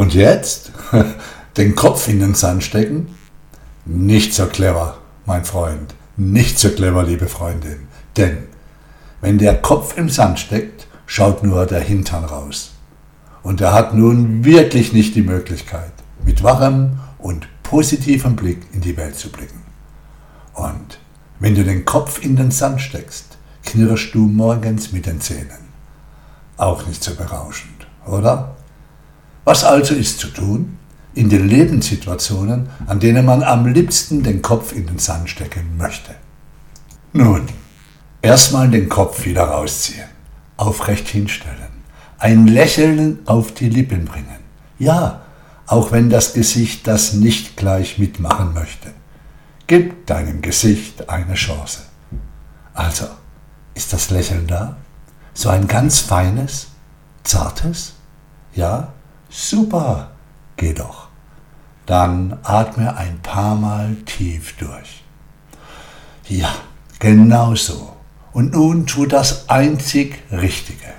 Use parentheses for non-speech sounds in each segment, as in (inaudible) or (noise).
Und jetzt? (laughs) Den Kopf in den Sand stecken? Nicht so clever, mein Freund. Nicht so clever, liebe Freundin. Denn wenn der Kopf im Sand steckt, schaut nur der Hintern raus. Und er hat nun wirklich nicht die Möglichkeit, mit wachem und positivem Blick in die Welt zu blicken. Und wenn du den Kopf in den Sand steckst, knirschst du morgens mit den Zähnen. Auch nicht so berauschend, oder? Was also ist zu tun? In den Lebenssituationen, an denen man am liebsten den Kopf in den Sand stecken möchte. Nun, erstmal den Kopf wieder rausziehen, aufrecht hinstellen, ein Lächeln auf die Lippen bringen. Ja, auch wenn das Gesicht das nicht gleich mitmachen möchte. Gib deinem Gesicht eine Chance. Also, ist das Lächeln da? So ein ganz feines, zartes? Ja? Super, geh doch. Dann atme ein paar Mal tief durch. Ja, genau so. Und nun tu das einzig Richtige.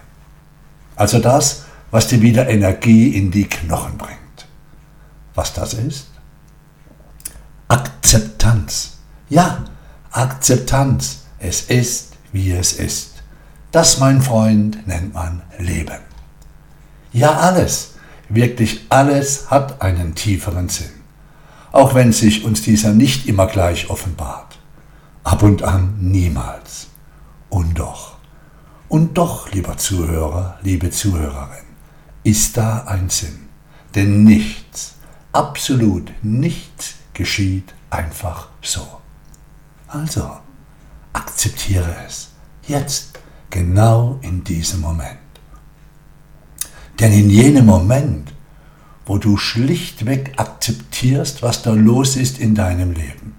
Also das, was dir wieder Energie in die Knochen bringt. Was das ist? Akzeptanz. Ja, Akzeptanz. Es ist, wie es ist. Das, mein Freund, nennt man Leben. Ja, alles, wirklich alles hat einen tieferen Sinn, auch wenn sich uns dieser nicht immer gleich offenbart. Ab und an niemals. Und doch, und doch, lieber Zuhörer, liebe Zuhörerin, ist da ein Sinn. Denn nichts, absolut nichts geschieht einfach so. Also, akzeptiere es. Jetzt, genau in diesem Moment. Denn in jenem Moment, wo du schlichtweg akzeptierst, was da los ist in deinem Leben,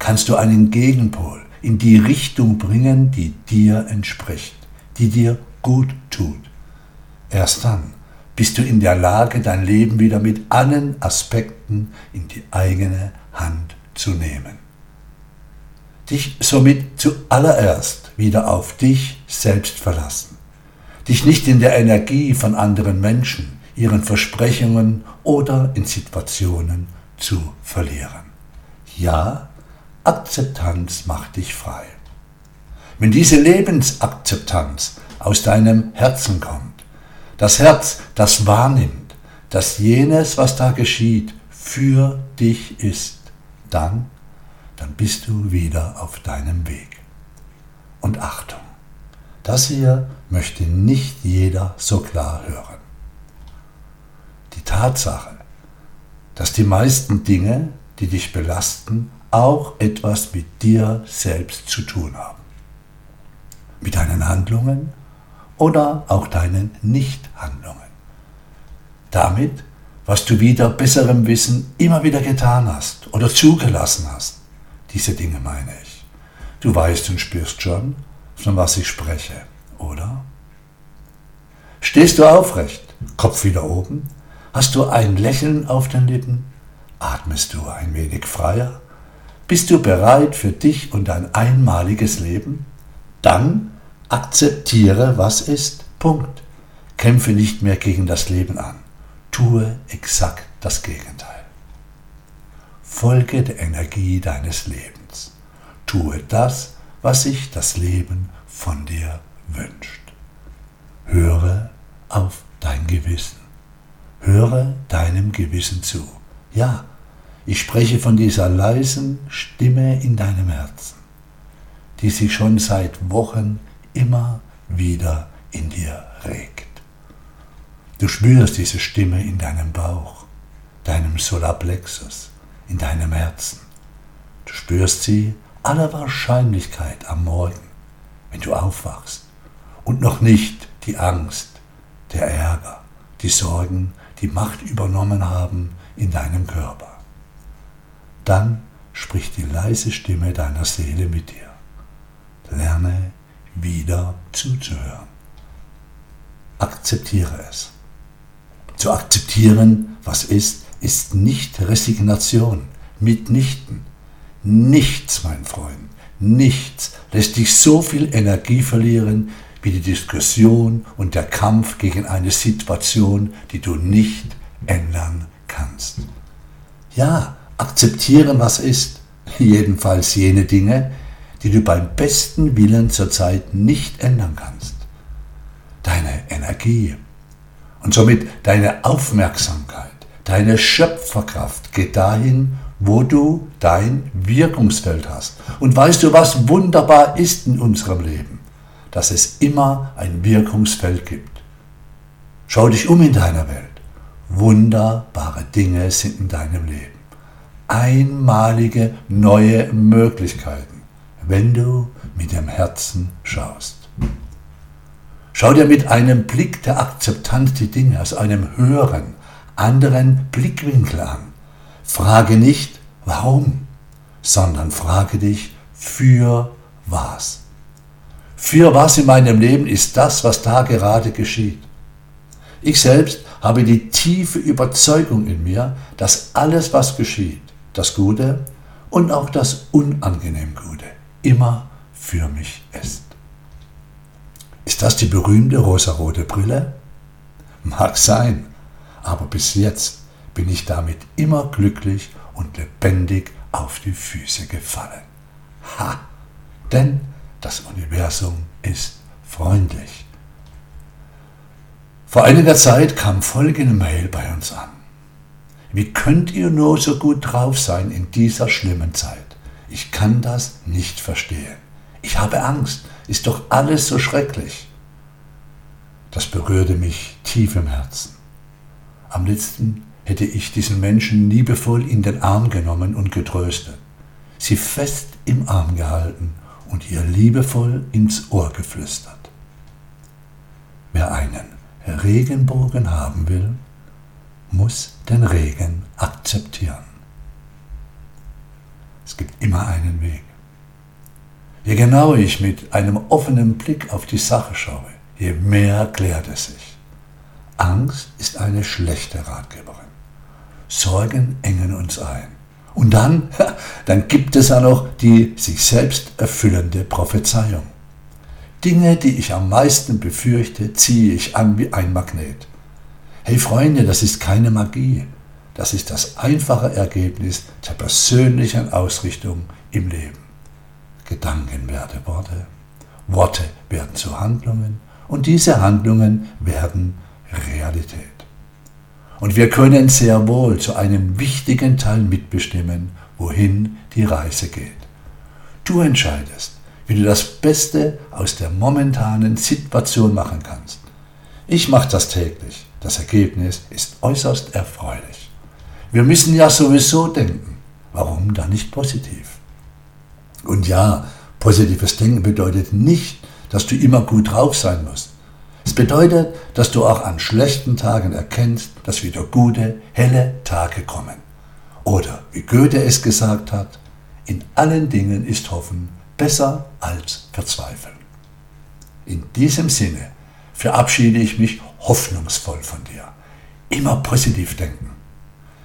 kannst du einen Gegenpol in die Richtung bringen, die dir entspricht, die dir gut tut. Erst dann bist du in der Lage, dein Leben wieder mit allen Aspekten in die eigene Hand zu nehmen. Dich somit zuallererst wieder auf dich selbst verlassen. Dich nicht in der Energie von anderen Menschen, ihren Versprechungen oder in Situationen zu verlieren. Ja, Akzeptanz macht dich frei. Wenn diese Lebensakzeptanz aus deinem Herzen kommt, das Herz, das wahrnimmt, dass jenes, was da geschieht, für dich ist, dann, dann bist du wieder auf deinem Weg. Und Achtung, das hier möchte nicht jeder so klar hören. Die Tatsache, dass die meisten Dinge, die dich belasten, auch etwas mit dir selbst zu tun haben. Mit deinen Handlungen oder auch deinen Nichthandlungen. Damit, was du wieder besserem Wissen immer wieder getan hast oder zugelassen hast. Diese Dinge meine ich. Du weißt und spürst schon, von was ich spreche, oder? Stehst du aufrecht, Kopf wieder oben? Hast du ein Lächeln auf den Lippen? Atmest du ein wenig freier? Bist du bereit für dich und dein einmaliges Leben? Dann Akzeptiere, was ist. Punkt. Kämpfe nicht mehr gegen das Leben an. Tue exakt das Gegenteil. Folge der Energie deines Lebens. Tue das, was sich das Leben von dir wünscht. Höre auf dein Gewissen. Höre deinem Gewissen zu. Ja, ich spreche von dieser leisen Stimme in deinem Herzen, die sich schon seit Wochen immer wieder in dir regt. Du spürst diese Stimme in deinem Bauch, deinem Solarplexus, in deinem Herzen. Du spürst sie aller Wahrscheinlichkeit am Morgen, wenn du aufwachst und noch nicht die Angst, der Ärger, die Sorgen, die Macht übernommen haben in deinem Körper. Dann spricht die leise Stimme deiner Seele mit dir. Lerne wieder zuzuhören. Akzeptiere es. Zu akzeptieren, was ist, ist nicht Resignation, mitnichten. Nichts, mein Freund, nichts lässt dich so viel Energie verlieren wie die Diskussion und der Kampf gegen eine Situation, die du nicht ändern kannst. Ja, akzeptieren, was ist, (laughs) jedenfalls jene Dinge, die du beim besten Willen zurzeit nicht ändern kannst. Deine Energie und somit deine Aufmerksamkeit, deine Schöpferkraft geht dahin, wo du dein Wirkungsfeld hast. Und weißt du, was wunderbar ist in unserem Leben? Dass es immer ein Wirkungsfeld gibt. Schau dich um in deiner Welt. Wunderbare Dinge sind in deinem Leben. Einmalige neue Möglichkeiten, wenn du mit dem Herzen schaust. Schau dir mit einem Blick der Akzeptanz die Dinge aus einem höheren, anderen Blickwinkel an. Frage nicht, warum, sondern frage dich, für was. Für was in meinem Leben ist das, was da gerade geschieht? Ich selbst habe die tiefe Überzeugung in mir, dass alles, was geschieht, das Gute und auch das unangenehm Gute, immer für mich ist. Ist das die berühmte rosarote Brille? Mag sein, aber bis jetzt bin ich damit immer glücklich und lebendig auf die Füße gefallen. Ha! Denn das Universum ist freundlich. Vor einiger Zeit kam folgende Mail bei uns an. Wie könnt ihr nur so gut drauf sein in dieser schlimmen Zeit? Ich kann das nicht verstehen. Ich habe Angst. Ist doch alles so schrecklich. Das berührte mich tief im Herzen. Am liebsten hätte ich diesen Menschen liebevoll in den Arm genommen und getröstet, sie fest im Arm gehalten und ihr liebevoll ins Ohr geflüstert. Wer einen Regenbogen haben will, muss den Regen akzeptieren. Es gibt immer einen Weg. Je genauer ich mit einem offenen Blick auf die Sache schaue, je mehr klärt es sich. Angst ist eine schlechte Ratgeberin. Sorgen engen uns ein. Und dann, dann gibt es auch noch die sich selbst erfüllende Prophezeiung. Dinge, die ich am meisten befürchte, ziehe ich an wie ein Magnet. Hey Freunde, das ist keine Magie. Das ist das einfache Ergebnis der persönlichen Ausrichtung im Leben. Gedanken werden Worte, Worte werden zu Handlungen und diese Handlungen werden Realität. Und wir können sehr wohl zu einem wichtigen Teil mitbestimmen, wohin die Reise geht. Du entscheidest, wie du das Beste aus der momentanen Situation machen kannst. Ich mache das täglich. Das Ergebnis ist äußerst erfreulich. Wir müssen ja sowieso denken. Warum dann nicht positiv? Und ja, positives Denken bedeutet nicht, dass du immer gut drauf sein musst. Es bedeutet, dass du auch an schlechten Tagen erkennst, dass wieder gute, helle Tage kommen. Oder wie Goethe es gesagt hat, in allen Dingen ist Hoffen besser als Verzweifeln. In diesem Sinne verabschiede ich mich hoffnungsvoll von dir. Immer positiv denken.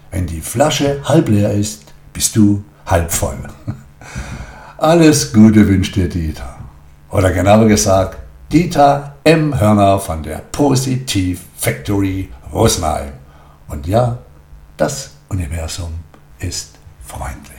Wenn die Flasche halb leer ist, bist du halb voll. (laughs) Alles Gute wünscht dir Dieter. Oder genauer gesagt, Dieter M. Hörner von der Positiv Factory Rosenheim. Und ja, das Universum ist freundlich.